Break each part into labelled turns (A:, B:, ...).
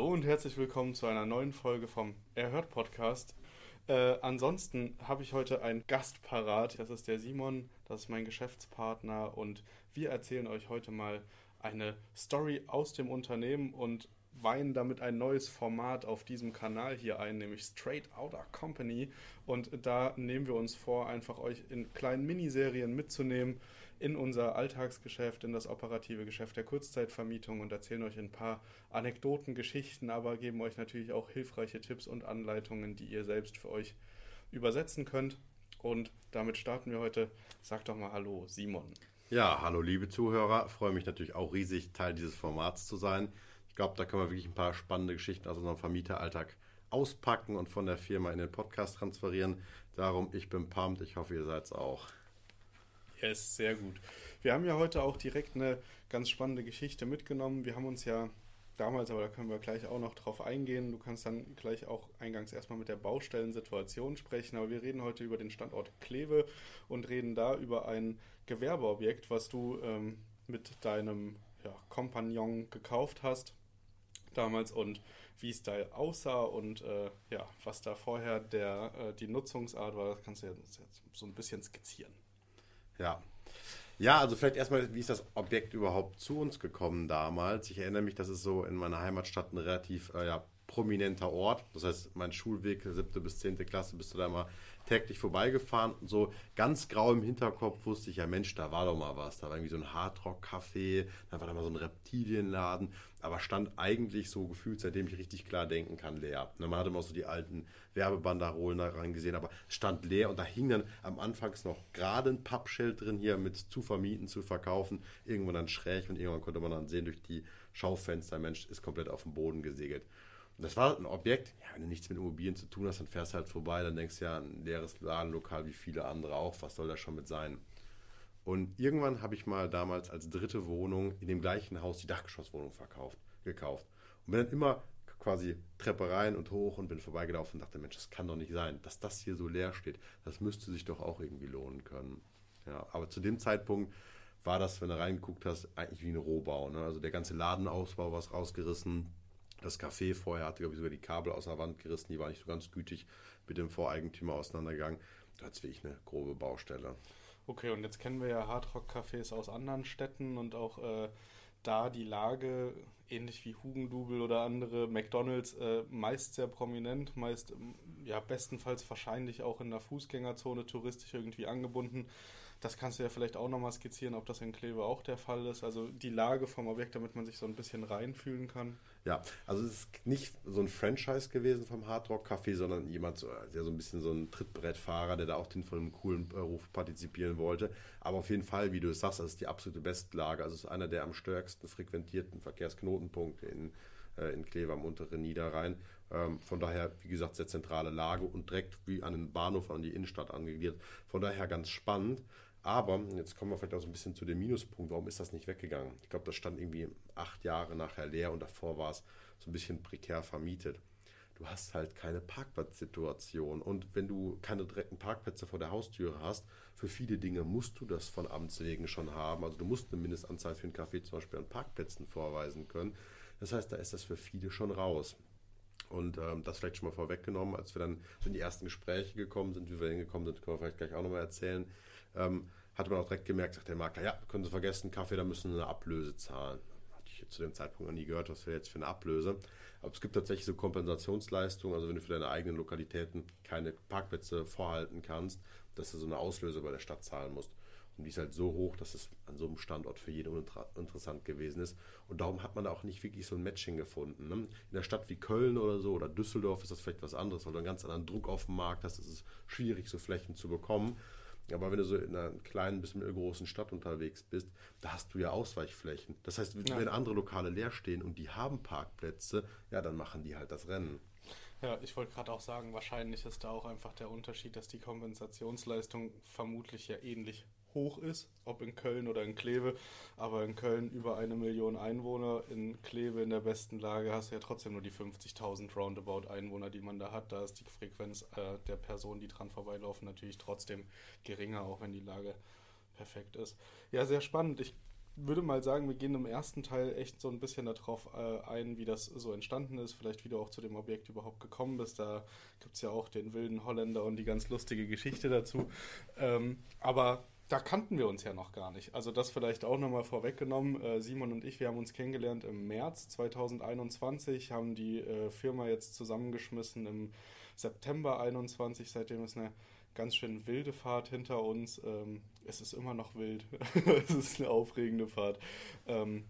A: Hallo und herzlich willkommen zu einer neuen Folge vom Erhört Podcast. Äh, ansonsten habe ich heute einen Gast parat. Das ist der Simon, das ist mein Geschäftspartner und wir erzählen euch heute mal eine Story aus dem Unternehmen und weihen damit ein neues Format auf diesem Kanal hier ein, nämlich Straight Outta Company. Und da nehmen wir uns vor, einfach euch in kleinen Miniserien mitzunehmen in unser Alltagsgeschäft, in das operative Geschäft der Kurzzeitvermietung und erzählen euch ein paar Anekdoten, Geschichten, aber geben euch natürlich auch hilfreiche Tipps und Anleitungen, die ihr selbst für euch übersetzen könnt. Und damit starten wir heute. Sag doch mal Hallo, Simon.
B: Ja, hallo liebe Zuhörer. Freue mich natürlich auch riesig, Teil dieses Formats zu sein. Ich glaube, da können wir wirklich ein paar spannende Geschichten aus unserem Vermieteralltag auspacken und von der Firma in den Podcast transferieren. Darum, ich bin pumped. Ich hoffe, ihr seid es auch.
A: Yes, sehr gut. Wir haben ja heute auch direkt eine ganz spannende Geschichte mitgenommen. Wir haben uns ja damals, aber da können wir gleich auch noch drauf eingehen. Du kannst dann gleich auch eingangs erstmal mit der Baustellensituation sprechen. Aber wir reden heute über den Standort Kleve und reden da über ein Gewerbeobjekt, was du ähm, mit deinem ja, Kompagnon gekauft hast damals und wie es da aussah und äh, ja, was da vorher der, äh, die Nutzungsart war, das kannst du jetzt so ein bisschen skizzieren.
B: Ja. Ja, also vielleicht erstmal, wie ist das Objekt überhaupt zu uns gekommen damals? Ich erinnere mich, das ist so in meiner Heimatstadt ein relativ äh, ja, prominenter Ort. Das heißt, mein Schulweg, siebte bis zehnte Klasse, bist du da immer täglich vorbeigefahren und so ganz grau im Hinterkopf wusste ich ja, Mensch, da war doch mal was. Da war irgendwie so ein Hardrock-Café, da war da mal so ein Reptilienladen, aber stand eigentlich so gefühlt, seitdem ich richtig klar denken kann, leer. Man hatte mal so die alten Werbebanderolen da gesehen, aber stand leer und da hing dann am Anfang noch gerade ein Pappschild drin hier mit zu vermieten, zu verkaufen, irgendwann dann schräg und irgendwann konnte man dann sehen durch die Schaufenster, Mensch, ist komplett auf dem Boden gesegelt. Und das war ein Objekt, ja, wenn du nichts mit Immobilien zu tun hast, dann fährst du halt vorbei, dann denkst du ja, ein leeres Ladenlokal wie viele andere auch, was soll da schon mit sein? Und irgendwann habe ich mal damals als dritte Wohnung in dem gleichen Haus die Dachgeschosswohnung verkauft, gekauft. Und bin dann immer quasi Treppe rein und hoch und bin vorbeigelaufen und dachte, Mensch, das kann doch nicht sein, dass das hier so leer steht. Das müsste sich doch auch irgendwie lohnen können. Ja, aber zu dem Zeitpunkt war das, wenn du reingeguckt hast, eigentlich wie ein Rohbau. Ne? Also der ganze Ladenausbau war rausgerissen, das Café vorher hatte, glaube ich, sogar die Kabel aus der Wand gerissen. Die war nicht so ganz gütig mit dem Voreigentümer auseinandergegangen. Da hat es wirklich eine grobe Baustelle.
A: Okay, und jetzt kennen wir ja Hardrock-Cafés aus anderen Städten und auch äh, da die Lage, ähnlich wie Hugendubel oder andere McDonalds, äh, meist sehr prominent, meist ja bestenfalls wahrscheinlich auch in der Fußgängerzone touristisch irgendwie angebunden. Das kannst du ja vielleicht auch nochmal skizzieren, ob das in Kleve auch der Fall ist. Also die Lage vom Objekt, damit man sich so ein bisschen reinfühlen kann.
B: Ja, also es ist nicht so ein Franchise gewesen vom Hard Rock Café, sondern jemand, der so ein bisschen so ein Trittbrettfahrer, der da auch den von einem coolen Ruf partizipieren wollte. Aber auf jeden Fall, wie du es sagst, das ist die absolute Bestlage. Also es ist einer der am stärksten frequentierten Verkehrsknotenpunkte in, äh, in Kleve am unteren Niederrhein. Ähm, von daher, wie gesagt, sehr zentrale Lage und direkt wie an den Bahnhof, an die Innenstadt angegliedert. Von daher ganz spannend. Aber jetzt kommen wir vielleicht auch so ein bisschen zu dem Minuspunkt. Warum ist das nicht weggegangen? Ich glaube, das stand irgendwie acht Jahre nachher leer und davor war es so ein bisschen prekär vermietet. Du hast halt keine Parkplatzsituation. Und wenn du keine direkten Parkplätze vor der Haustüre hast, für viele Dinge musst du das von Amts wegen schon haben. Also du musst eine Mindestanzahl für einen Café zum Beispiel an Parkplätzen vorweisen können. Das heißt, da ist das für viele schon raus. Und ähm, das vielleicht schon mal vorweggenommen, als wir dann in die ersten Gespräche gekommen sind, wie wir hingekommen sind, können wir vielleicht gleich auch nochmal erzählen ähm, hatte man auch direkt gemerkt, sagt der Makler, ja, können Sie vergessen, Kaffee, da müssen Sie eine Ablöse zahlen. Hatte ich zu dem Zeitpunkt noch nie gehört, was wir jetzt für eine Ablöse. Aber es gibt tatsächlich so Kompensationsleistungen, also wenn du für deine eigenen Lokalitäten keine Parkplätze vorhalten kannst, dass du so eine Auslöse bei der Stadt zahlen musst. Und die ist halt so hoch, dass es an so einem Standort für jeden uninteressant gewesen ist. Und darum hat man da auch nicht wirklich so ein Matching gefunden. Ne? In einer Stadt wie Köln oder so oder Düsseldorf ist das vielleicht was anderes, weil du einen ganz anderen Druck auf dem Markt hast. Es ist schwierig, so Flächen zu bekommen. Aber wenn du so in einer kleinen bis mittelgroßen Stadt unterwegs bist, da hast du ja Ausweichflächen. Das heißt, wenn ja. andere Lokale leer stehen und die haben Parkplätze, ja, dann machen die halt das Rennen.
A: Ja, ich wollte gerade auch sagen, wahrscheinlich ist da auch einfach der Unterschied, dass die Kompensationsleistung vermutlich ja ähnlich hoch ist, ob in Köln oder in Kleve. Aber in Köln über eine Million Einwohner, in Kleve in der besten Lage hast du ja trotzdem nur die 50.000 Roundabout Einwohner, die man da hat. Da ist die Frequenz äh, der Personen, die dran vorbeilaufen, natürlich trotzdem geringer, auch wenn die Lage perfekt ist. Ja, sehr spannend. Ich würde mal sagen, wir gehen im ersten Teil echt so ein bisschen darauf äh, ein, wie das so entstanden ist, vielleicht wie du auch zu dem Objekt überhaupt gekommen bist. Da gibt es ja auch den wilden Holländer und die ganz lustige Geschichte dazu. Ähm, aber da kannten wir uns ja noch gar nicht. Also das vielleicht auch nochmal vorweggenommen. Äh, Simon und ich, wir haben uns kennengelernt im März 2021, haben die äh, Firma jetzt zusammengeschmissen im September 2021. Seitdem ist eine ganz schön wilde Fahrt hinter uns. Ähm, es ist immer noch wild. es ist eine aufregende Fahrt. Ähm,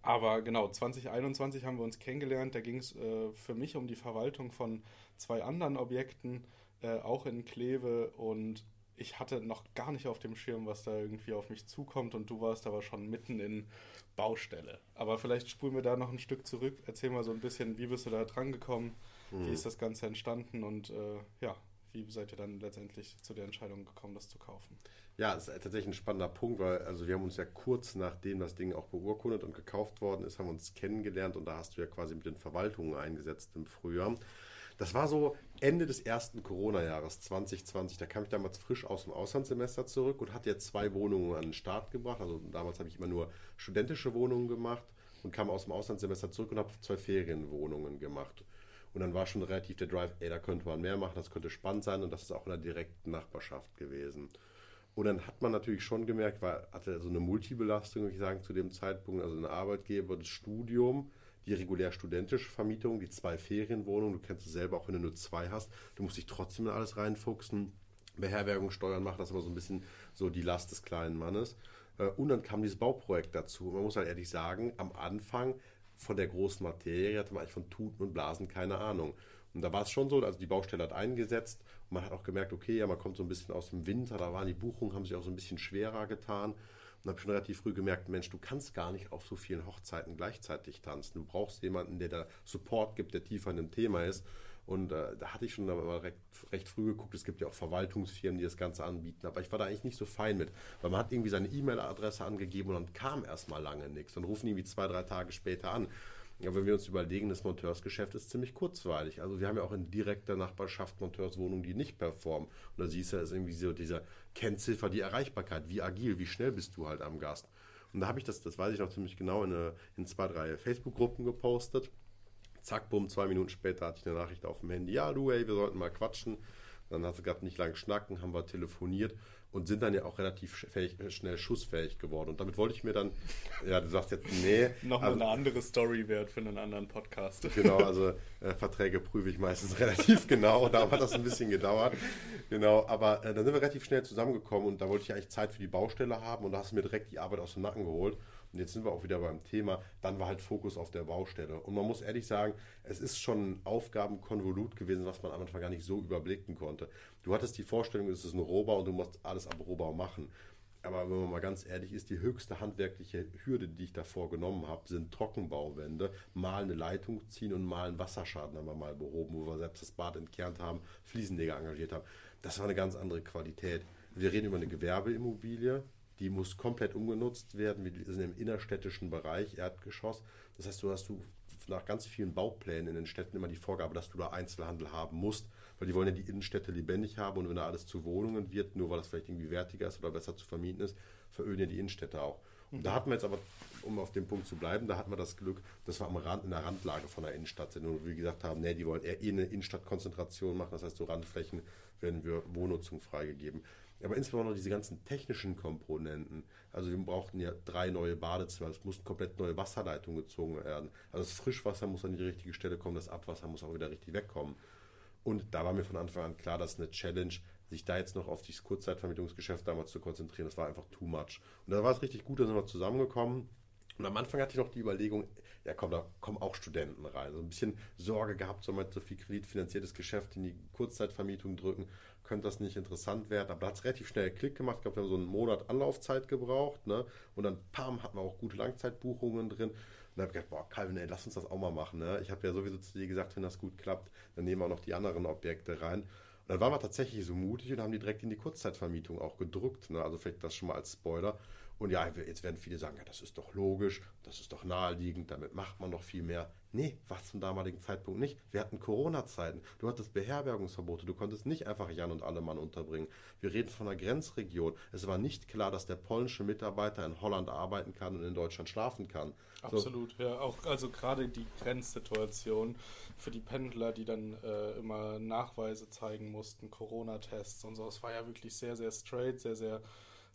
A: aber genau, 2021 haben wir uns kennengelernt. Da ging es äh, für mich um die Verwaltung von zwei anderen Objekten, auch in Kleve. Und ich hatte noch gar nicht auf dem Schirm, was da irgendwie auf mich zukommt. Und du warst aber schon mitten in Baustelle. Aber vielleicht spulen wir da noch ein Stück zurück. Erzähl mal so ein bisschen, wie bist du da dran gekommen? Mhm. Wie ist das Ganze entstanden? Und äh, ja, wie seid ihr dann letztendlich zu der Entscheidung gekommen, das zu kaufen?
B: Ja, es ist tatsächlich ein spannender Punkt, weil also wir haben uns ja kurz nachdem das Ding auch beurkundet und gekauft worden ist, haben wir uns kennengelernt und da hast du ja quasi mit den Verwaltungen eingesetzt im Frühjahr. Das war so Ende des ersten Corona-Jahres 2020. Da kam ich damals frisch aus dem Auslandssemester zurück und hatte jetzt zwei Wohnungen an den Start gebracht. Also damals habe ich immer nur studentische Wohnungen gemacht und kam aus dem Auslandssemester zurück und habe zwei Ferienwohnungen gemacht. Und dann war schon relativ der Drive, ey, da könnte man mehr machen, das könnte spannend sein und das ist auch in der direkten Nachbarschaft gewesen. Und dann hat man natürlich schon gemerkt, weil hatte so eine Multibelastung, würde ich sagen, zu dem Zeitpunkt, also ein Arbeitgeber, das Studium, die regulär studentische Vermietung, die zwei Ferienwohnungen, du kennst es selber, auch wenn du nur zwei hast, du musst dich trotzdem in alles reinfuchsen. Beherbergung, Steuern machen, das immer so ein bisschen so die Last des kleinen Mannes. Äh, und dann kam dieses Bauprojekt dazu. Man muss halt ehrlich sagen, am Anfang von der großen Materie hatte man eigentlich von Tuten und Blasen keine Ahnung. Und da war es schon so, also die Baustelle hat eingesetzt und man hat auch gemerkt, okay, ja, man kommt so ein bisschen aus dem Winter, da waren die Buchungen, haben sich auch so ein bisschen schwerer getan. Und habe schon relativ früh gemerkt, Mensch, du kannst gar nicht auf so vielen Hochzeiten gleichzeitig tanzen. Du brauchst jemanden, der da Support gibt, der tiefer in dem Thema ist. Und äh, da hatte ich schon mal recht, recht, früh geguckt, es gibt ja auch Verwaltungsfirmen, die das Ganze anbieten, aber ich war da eigentlich nicht so fein mit, weil man hat irgendwie seine E-Mail-Adresse angegeben und dann kam erstmal lange nichts. Dann rufen irgendwie zwei, drei Tage später an. Ja, wenn wir uns überlegen, das Monteursgeschäft ist ziemlich kurzweilig. Also wir haben ja auch in direkter Nachbarschaft Monteurswohnungen, die nicht performen. Und da siehst du, ist irgendwie so dieser Kennziffer, die Erreichbarkeit, wie agil, wie schnell bist du halt am Gast. Und da habe ich das, das weiß ich noch ziemlich genau, in, eine, in zwei, drei Facebook-Gruppen gepostet. Zack, bumm, zwei Minuten später hatte ich eine Nachricht auf dem Handy. Ja, du, ey, wir sollten mal quatschen. Dann hat es gerade nicht lange schnacken, haben wir telefoniert und sind dann ja auch relativ fähig, schnell schussfähig geworden. Und damit wollte ich mir dann, ja, du sagst jetzt, nee.
A: Noch also, eine andere Story wert für einen anderen Podcast.
B: Genau, also äh, Verträge prüfe ich meistens relativ genau. Da hat das ein bisschen gedauert. Genau, aber äh, dann sind wir relativ schnell zusammengekommen und da wollte ich eigentlich Zeit für die Baustelle haben und da hast du mir direkt die Arbeit aus dem Nacken geholt. Und jetzt sind wir auch wieder beim Thema, dann war halt Fokus auf der Baustelle. Und man muss ehrlich sagen, es ist schon ein Aufgabenkonvolut gewesen, was man am Anfang gar nicht so überblicken konnte. Du hattest die Vorstellung, es ist ein Rohbau und du musst alles am Rohbau machen. Aber wenn man mal ganz ehrlich ist, die höchste handwerkliche Hürde, die ich davor genommen habe, sind Trockenbauwände. Mal eine Leitung ziehen und mal einen Wasserschaden haben wir mal behoben, wo wir selbst das Bad entkernt haben, Fliesenleger engagiert haben. Das war eine ganz andere Qualität. Wir reden über eine Gewerbeimmobilie, die muss komplett umgenutzt werden. Wir sind im innerstädtischen Bereich, Erdgeschoss. Das heißt, du hast du nach ganz vielen Bauplänen in den Städten immer die Vorgabe, dass du da Einzelhandel haben musst, weil die wollen ja die Innenstädte lebendig haben und wenn da alles zu Wohnungen wird, nur weil das vielleicht irgendwie wertiger ist oder besser zu vermieten ist, veröden ja die Innenstädte auch. Und da hatten wir jetzt aber, um auf dem Punkt zu bleiben, da hatten wir das Glück, dass wir am Rand, in der Randlage von der Innenstadt sind und wir gesagt haben, nee, die wollen eher eh eine Innenstadtkonzentration machen, das heißt, so Randflächen werden wir Wohnnutzung freigegeben. Aber insbesondere diese ganzen technischen Komponenten. Also wir brauchten ja drei neue Badezimmer, es mussten komplett neue Wasserleitungen gezogen werden. Also das Frischwasser muss an die richtige Stelle kommen, das Abwasser muss auch wieder richtig wegkommen. Und da war mir von Anfang an klar, dass eine Challenge, sich da jetzt noch auf dieses Kurzzeitvermietungsgeschäft damals zu konzentrieren, das war einfach too much. Und da war es richtig gut, da sind wir zusammengekommen. Und am Anfang hatte ich noch die Überlegung, ja komm, da kommen auch Studenten rein. So ein bisschen Sorge gehabt, soll man so viel kreditfinanziertes Geschäft in die Kurzzeitvermietung drücken könnte das nicht interessant werden. Aber da hat es relativ schnell Klick gemacht. Ich glaube, wir haben so einen Monat Anlaufzeit gebraucht. Ne? Und dann, pam, hatten wir auch gute Langzeitbuchungen drin. Und dann habe ich gedacht, boah, Calvin, ey, lass uns das auch mal machen. Ne? Ich habe ja sowieso zu dir gesagt, wenn das gut klappt, dann nehmen wir auch noch die anderen Objekte rein. Und dann waren wir tatsächlich so mutig und haben die direkt in die Kurzzeitvermietung auch gedrückt. Ne? Also vielleicht das schon mal als Spoiler. Und ja, jetzt werden viele sagen, ja, das ist doch logisch, das ist doch naheliegend, damit macht man noch viel mehr. Nee, war zum damaligen Zeitpunkt nicht. Wir hatten Corona-Zeiten. Du hattest Beherbergungsverbote. Du konntest nicht einfach Jan und alle Mann unterbringen. Wir reden von einer Grenzregion. Es war nicht klar, dass der polnische Mitarbeiter in Holland arbeiten kann und in Deutschland schlafen kann.
A: Absolut, so. ja. Auch also gerade die Grenzsituation für die Pendler, die dann äh, immer Nachweise zeigen mussten, Corona-Tests und so. Es war ja wirklich sehr, sehr straight, sehr, sehr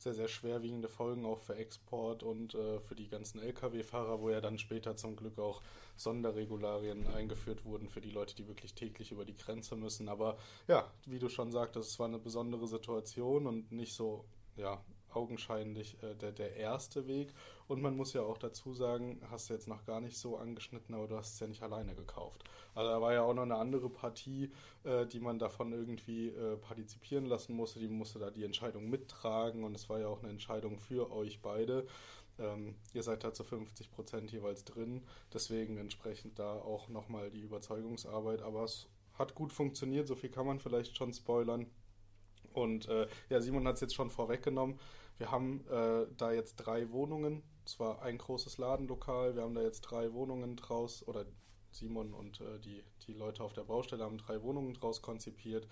A: sehr, sehr schwerwiegende Folgen auch für Export und äh, für die ganzen Lkw-Fahrer, wo ja dann später zum Glück auch Sonderregularien eingeführt wurden für die Leute, die wirklich täglich über die Grenze müssen. Aber ja, wie du schon sagtest, es war eine besondere Situation und nicht so ja, augenscheinlich äh, der, der erste Weg. Und man muss ja auch dazu sagen, hast du jetzt noch gar nicht so angeschnitten, aber du hast es ja nicht alleine gekauft. Also da war ja auch noch eine andere Partie, äh, die man davon irgendwie äh, partizipieren lassen musste. Die musste da die Entscheidung mittragen und es war ja auch eine Entscheidung für euch beide. Ähm, ihr seid da zu 50 Prozent jeweils drin, deswegen entsprechend da auch nochmal die Überzeugungsarbeit. Aber es hat gut funktioniert, so viel kann man vielleicht schon spoilern. Und äh, ja, Simon hat es jetzt schon vorweggenommen. Wir haben äh, da jetzt drei Wohnungen. Es war ein großes Ladenlokal. Wir haben da jetzt drei Wohnungen draus, oder Simon und äh, die, die Leute auf der Baustelle haben drei Wohnungen draus konzipiert,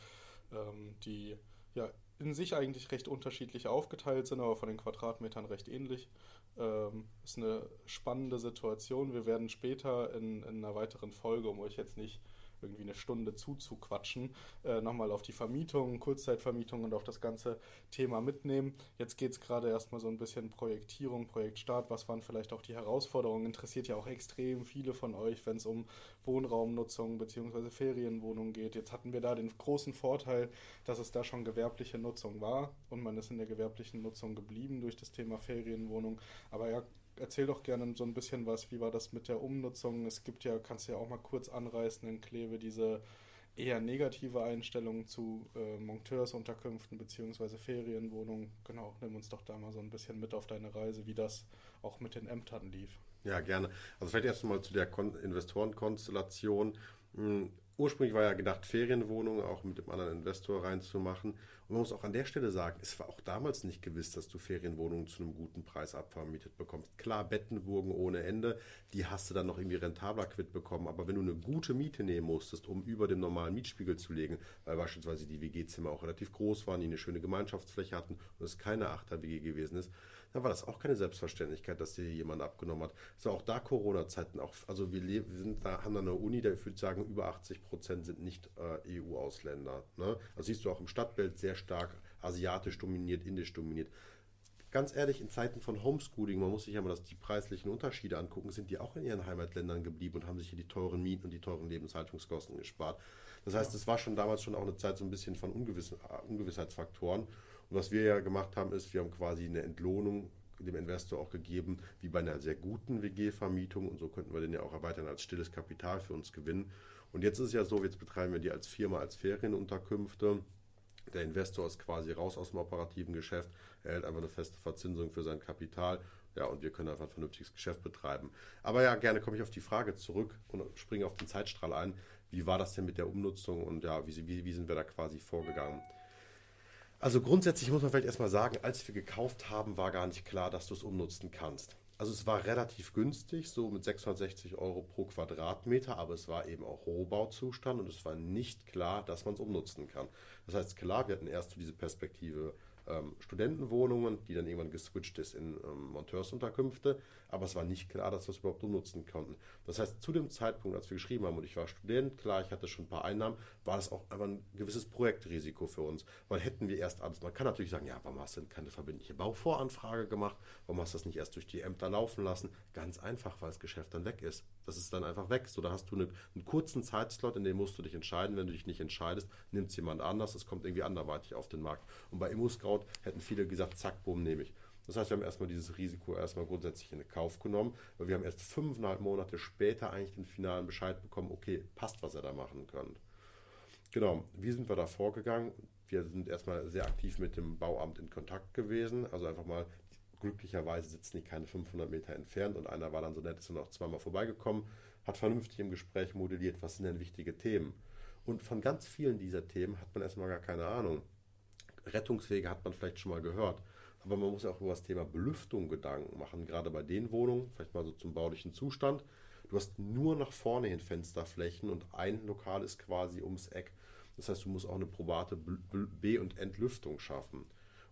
A: ähm, die ja in sich eigentlich recht unterschiedlich aufgeteilt sind, aber von den Quadratmetern recht ähnlich. Ähm, ist eine spannende Situation. Wir werden später in, in einer weiteren Folge, um euch jetzt nicht irgendwie eine Stunde zuzuquatschen, äh, nochmal auf die Vermietung, Kurzzeitvermietung und auf das ganze Thema mitnehmen. Jetzt geht es gerade erstmal so ein bisschen Projektierung, Projektstart. Was waren vielleicht auch die Herausforderungen? Interessiert ja auch extrem viele von euch, wenn es um Wohnraumnutzung bzw. Ferienwohnungen geht. Jetzt hatten wir da den großen Vorteil, dass es da schon gewerbliche Nutzung war und man ist in der gewerblichen Nutzung geblieben durch das Thema Ferienwohnung. Aber ja, erzähl doch gerne so ein bisschen was. Wie war das mit der Umnutzung? Es gibt ja, kannst du ja auch mal kurz anreißen in Kleve, diese eher negative Einstellung zu äh, Monteursunterkünften bzw. Ferienwohnungen. Genau, nimm uns doch da mal so ein bisschen mit auf deine Reise, wie das auch mit den Ämtern lief.
B: Ja, gerne. Also vielleicht erst mal zu der Kon Investorenkonstellation. Hm, ursprünglich war ja gedacht, Ferienwohnungen auch mit dem anderen Investor reinzumachen. Und man muss auch an der Stelle sagen, es war auch damals nicht gewiss, dass du Ferienwohnungen zu einem guten Preis abvermietet bekommst. Klar, Bettenburgen ohne Ende, die hast du dann noch irgendwie rentabler quitt bekommen. Aber wenn du eine gute Miete nehmen musstest, um über dem normalen Mietspiegel zu legen, weil beispielsweise die WG-Zimmer auch relativ groß waren, die eine schöne Gemeinschaftsfläche hatten und es keine Achter-WG gewesen ist, dann war das auch keine Selbstverständlichkeit, dass dir jemand abgenommen hat. War auch da Corona-Zeiten. Auch, also wir, wir sind da, haben da eine Uni, da ich würde sagen, über 80 Prozent sind nicht äh, EU-Ausländer. Ne? Das siehst du auch im Stadtbild sehr stark asiatisch dominiert, indisch dominiert. Ganz ehrlich, in Zeiten von Homeschooling, man muss sich ja mal das, die preislichen Unterschiede angucken, sind die auch in ihren Heimatländern geblieben und haben sich hier die teuren Mieten und die teuren Lebenshaltungskosten gespart. Das heißt, es war schon damals schon auch eine Zeit so ein bisschen von Ungewiss, Ungewissheitsfaktoren. Und was wir ja gemacht haben, ist, wir haben quasi eine Entlohnung dem Investor auch gegeben, wie bei einer sehr guten WG-Vermietung. Und so könnten wir den ja auch erweitern als stilles Kapital für uns gewinnen. Und jetzt ist es ja so, jetzt betreiben wir die als Firma, als Ferienunterkünfte. Der Investor ist quasi raus aus dem operativen Geschäft. Er hält einfach eine feste Verzinsung für sein Kapital. Ja, und wir können einfach ein vernünftiges Geschäft betreiben. Aber ja, gerne komme ich auf die Frage zurück und springe auf den Zeitstrahl ein. Wie war das denn mit der Umnutzung und ja, wie, wie, wie sind wir da quasi vorgegangen? Also grundsätzlich muss man vielleicht erstmal sagen, als wir gekauft haben, war gar nicht klar, dass du es umnutzen kannst. Also es war relativ günstig, so mit 660 Euro pro Quadratmeter, aber es war eben auch Rohbauzustand und es war nicht klar, dass man es umnutzen kann. Das heißt, klar, wir hatten erst so diese Perspektive ähm, Studentenwohnungen, die dann irgendwann geswitcht ist in ähm, Monteursunterkünfte. Aber es war nicht klar, dass wir es überhaupt nutzen konnten. Das heißt, zu dem Zeitpunkt, als wir geschrieben haben und ich war Student, klar, ich hatte schon ein paar Einnahmen, war das auch einfach ein gewisses Projektrisiko für uns. Weil hätten wir erst alles, man kann natürlich sagen, ja, warum hast du denn keine verbindliche Bauvoranfrage gemacht? Warum hast du das nicht erst durch die Ämter laufen lassen? Ganz einfach, weil das Geschäft dann weg ist. Das ist dann einfach weg. So, da hast du eine, einen kurzen Zeitslot, in dem musst du dich entscheiden. Wenn du dich nicht entscheidest, nimmt es jemand anders. Es kommt irgendwie anderweitig auf den Markt. Und bei ImmoScout hätten viele gesagt, zack, boom, nehme ich. Das heißt, wir haben erstmal dieses Risiko erstmal grundsätzlich in Kauf genommen, weil wir haben erst fünfeinhalb Monate später eigentlich den finalen Bescheid bekommen, okay, passt, was ihr da machen könnt. Genau, wie sind wir da vorgegangen? Wir sind erstmal sehr aktiv mit dem Bauamt in Kontakt gewesen, also einfach mal glücklicherweise sitzen die keine 500 Meter entfernt und einer war dann so nett, ist dann auch zweimal vorbeigekommen, hat vernünftig im Gespräch modelliert, was sind denn wichtige Themen. Und von ganz vielen dieser Themen hat man erstmal gar keine Ahnung. Rettungswege hat man vielleicht schon mal gehört. Aber man muss ja auch über das Thema Belüftung Gedanken machen, gerade bei den Wohnungen, vielleicht mal so zum baulichen Zustand. Du hast nur nach vorne hin Fensterflächen und ein Lokal ist quasi ums Eck. Das heißt, du musst auch eine probate B- und Entlüftung schaffen.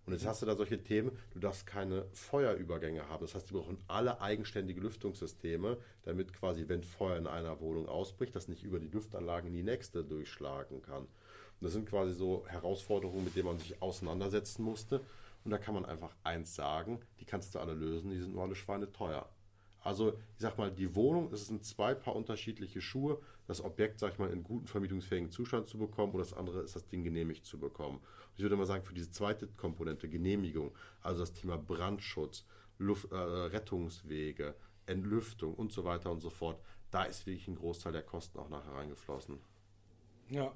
B: Und jetzt hast du da solche Themen, du darfst keine Feuerübergänge haben. Das heißt, die brauchen alle eigenständige Lüftungssysteme, damit quasi, wenn Feuer in einer Wohnung ausbricht, das nicht über die Lüftanlage in die nächste durchschlagen kann. Und das sind quasi so Herausforderungen, mit denen man sich auseinandersetzen musste. Und da kann man einfach eins sagen, die kannst du alle lösen, die sind nur alle Schweine teuer. Also, ich sag mal, die Wohnung, es sind zwei Paar unterschiedliche Schuhe. Das Objekt, sag ich mal, in guten vermietungsfähigen Zustand zu bekommen und das andere ist, das Ding genehmigt zu bekommen. Ich würde mal sagen, für diese zweite Komponente, Genehmigung, also das Thema Brandschutz, Luft, äh, Rettungswege, Entlüftung und so weiter und so fort, da ist wirklich ein Großteil der Kosten auch nachher reingeflossen.
A: Ja.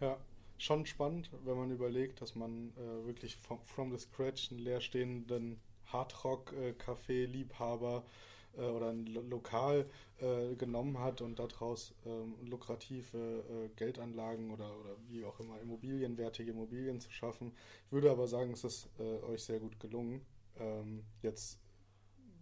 A: Ja, schon spannend, wenn man überlegt, dass man äh, wirklich from, from the scratch einen leerstehenden Hardrock-Café-Liebhaber äh, oder ein Lo Lokal äh, genommen hat und daraus ähm, lukrative äh, Geldanlagen oder, oder wie auch immer immobilienwertige Immobilien zu schaffen. Ich würde aber sagen, es ist äh, euch sehr gut gelungen. Ähm, jetzt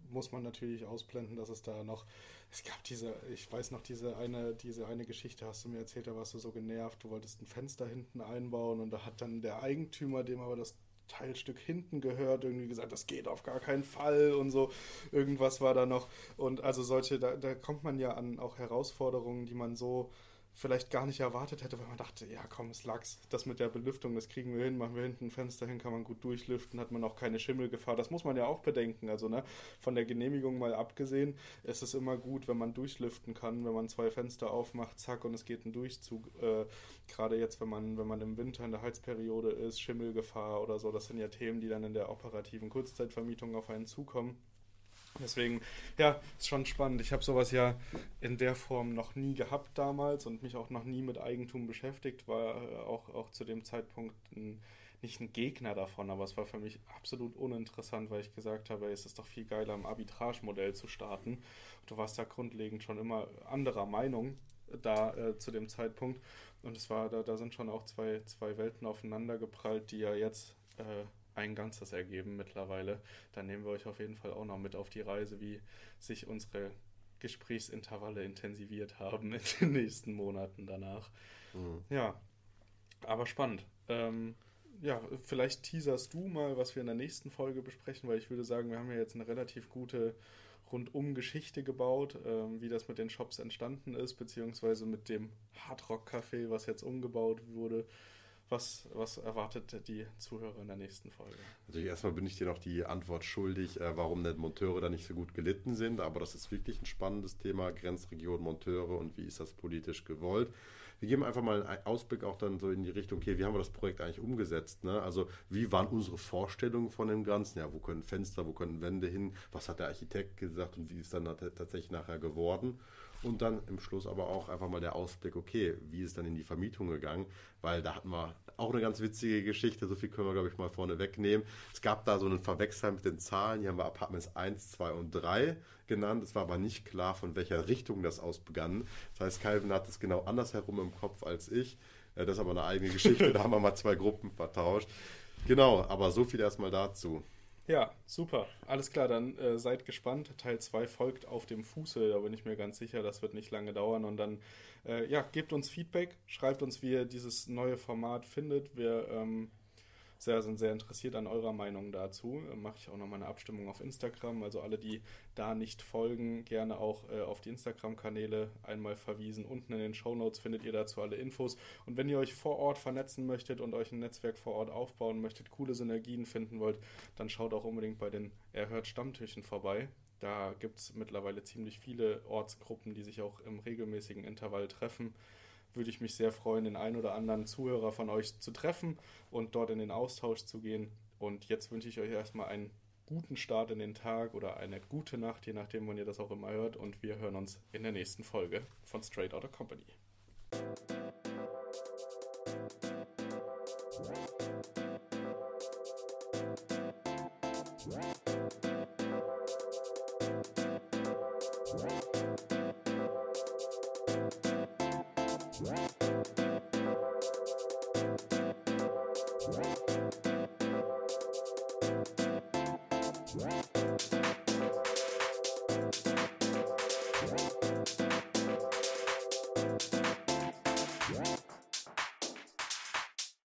A: muss man natürlich ausblenden, dass es da noch, es gab diese, ich weiß noch, diese eine, diese eine Geschichte hast du mir erzählt, da warst du so genervt, du wolltest ein Fenster hinten einbauen und da hat dann der Eigentümer, dem aber das Teilstück hinten gehört, irgendwie gesagt, das geht auf gar keinen Fall und so. Irgendwas war da noch. Und also solche, da, da kommt man ja an auch Herausforderungen, die man so vielleicht gar nicht erwartet hätte, weil man dachte, ja komm, es lag's. Das mit der Belüftung, das kriegen wir hin, machen wir hinten ein Fenster hin, kann man gut durchlüften, hat man auch keine Schimmelgefahr. Das muss man ja auch bedenken. Also ne, von der Genehmigung mal abgesehen, ist es immer gut, wenn man durchlüften kann, wenn man zwei Fenster aufmacht, zack, und es geht ein Durchzug. Äh, Gerade jetzt, wenn man, wenn man im Winter in der Heizperiode ist, Schimmelgefahr oder so, das sind ja Themen, die dann in der operativen Kurzzeitvermietung auf einen zukommen. Deswegen, ja, ist schon spannend. Ich habe sowas ja in der Form noch nie gehabt damals und mich auch noch nie mit Eigentum beschäftigt, war äh, auch, auch zu dem Zeitpunkt ein, nicht ein Gegner davon, aber es war für mich absolut uninteressant, weil ich gesagt habe, es ist doch viel geiler, im Arbitrage-Modell zu starten. Du warst da grundlegend schon immer anderer Meinung da äh, zu dem Zeitpunkt. Und es war, da, da sind schon auch zwei, zwei Welten aufeinander geprallt, die ja jetzt äh, ein Ganzes ergeben mittlerweile. Dann nehmen wir euch auf jeden Fall auch noch mit auf die Reise, wie sich unsere Gesprächsintervalle intensiviert haben in den nächsten Monaten danach. Mhm. Ja, aber spannend. Ähm, ja, vielleicht teaserst du mal, was wir in der nächsten Folge besprechen, weil ich würde sagen, wir haben ja jetzt eine relativ gute rundum Geschichte gebaut, ähm, wie das mit den Shops entstanden ist, beziehungsweise mit dem Hardrock Café, was jetzt umgebaut wurde. Was, was erwartet die Zuhörer in der nächsten Folge?
B: Natürlich erstmal bin ich dir noch die Antwort schuldig, äh, warum denn Monteure da nicht so gut gelitten sind, aber das ist wirklich ein spannendes Thema, Grenzregion Monteure und wie ist das politisch gewollt. Wir geben einfach mal einen Ausblick auch dann so in die Richtung, okay, wie haben wir das Projekt eigentlich umgesetzt? Ne? Also wie waren unsere Vorstellungen von dem Ganzen? Ja, wo können Fenster, wo können Wände hin? Was hat der Architekt gesagt und wie ist dann tatsächlich nachher geworden? Und dann im Schluss aber auch einfach mal der Ausblick, okay, wie ist dann in die Vermietung gegangen? Weil da hatten wir auch eine ganz witzige Geschichte, so viel können wir, glaube ich, mal vorne wegnehmen. Es gab da so einen Verwechsel mit den Zahlen, hier haben wir Apartments 1, 2 und 3 genannt. Es war aber nicht klar, von welcher Richtung das aus begann. Das heißt, Calvin hat es genau andersherum im Kopf als ich. Äh, das ist aber eine eigene Geschichte, da haben wir mal zwei Gruppen vertauscht. Genau, aber so viel erstmal dazu.
A: Ja, super. Alles klar, dann äh, seid gespannt. Teil 2 folgt auf dem Fuße, da bin ich mir ganz sicher, das wird nicht lange dauern. Und dann, äh, ja, gebt uns Feedback, schreibt uns, wie ihr dieses neue Format findet. Wir ähm, sehr, sind sehr interessiert an eurer Meinung dazu. Mache ich auch nochmal eine Abstimmung auf Instagram. Also alle, die da nicht folgen, gerne auch äh, auf die Instagram-Kanäle einmal verwiesen. Unten in den Show Notes findet ihr dazu alle Infos. Und wenn ihr euch vor Ort vernetzen möchtet und euch ein Netzwerk vor Ort aufbauen möchtet, coole Synergien finden wollt, dann schaut auch unbedingt bei den Erhört Stammtischen vorbei. Da gibt es mittlerweile ziemlich viele Ortsgruppen, die sich auch im regelmäßigen Intervall treffen würde ich mich sehr freuen, den einen oder anderen Zuhörer von euch zu treffen und dort in den Austausch zu gehen. Und jetzt wünsche ich euch erstmal einen guten Start in den Tag oder eine gute Nacht, je nachdem, wann ihr das auch immer hört. Und wir hören uns in der nächsten Folge von Straight Outta Company.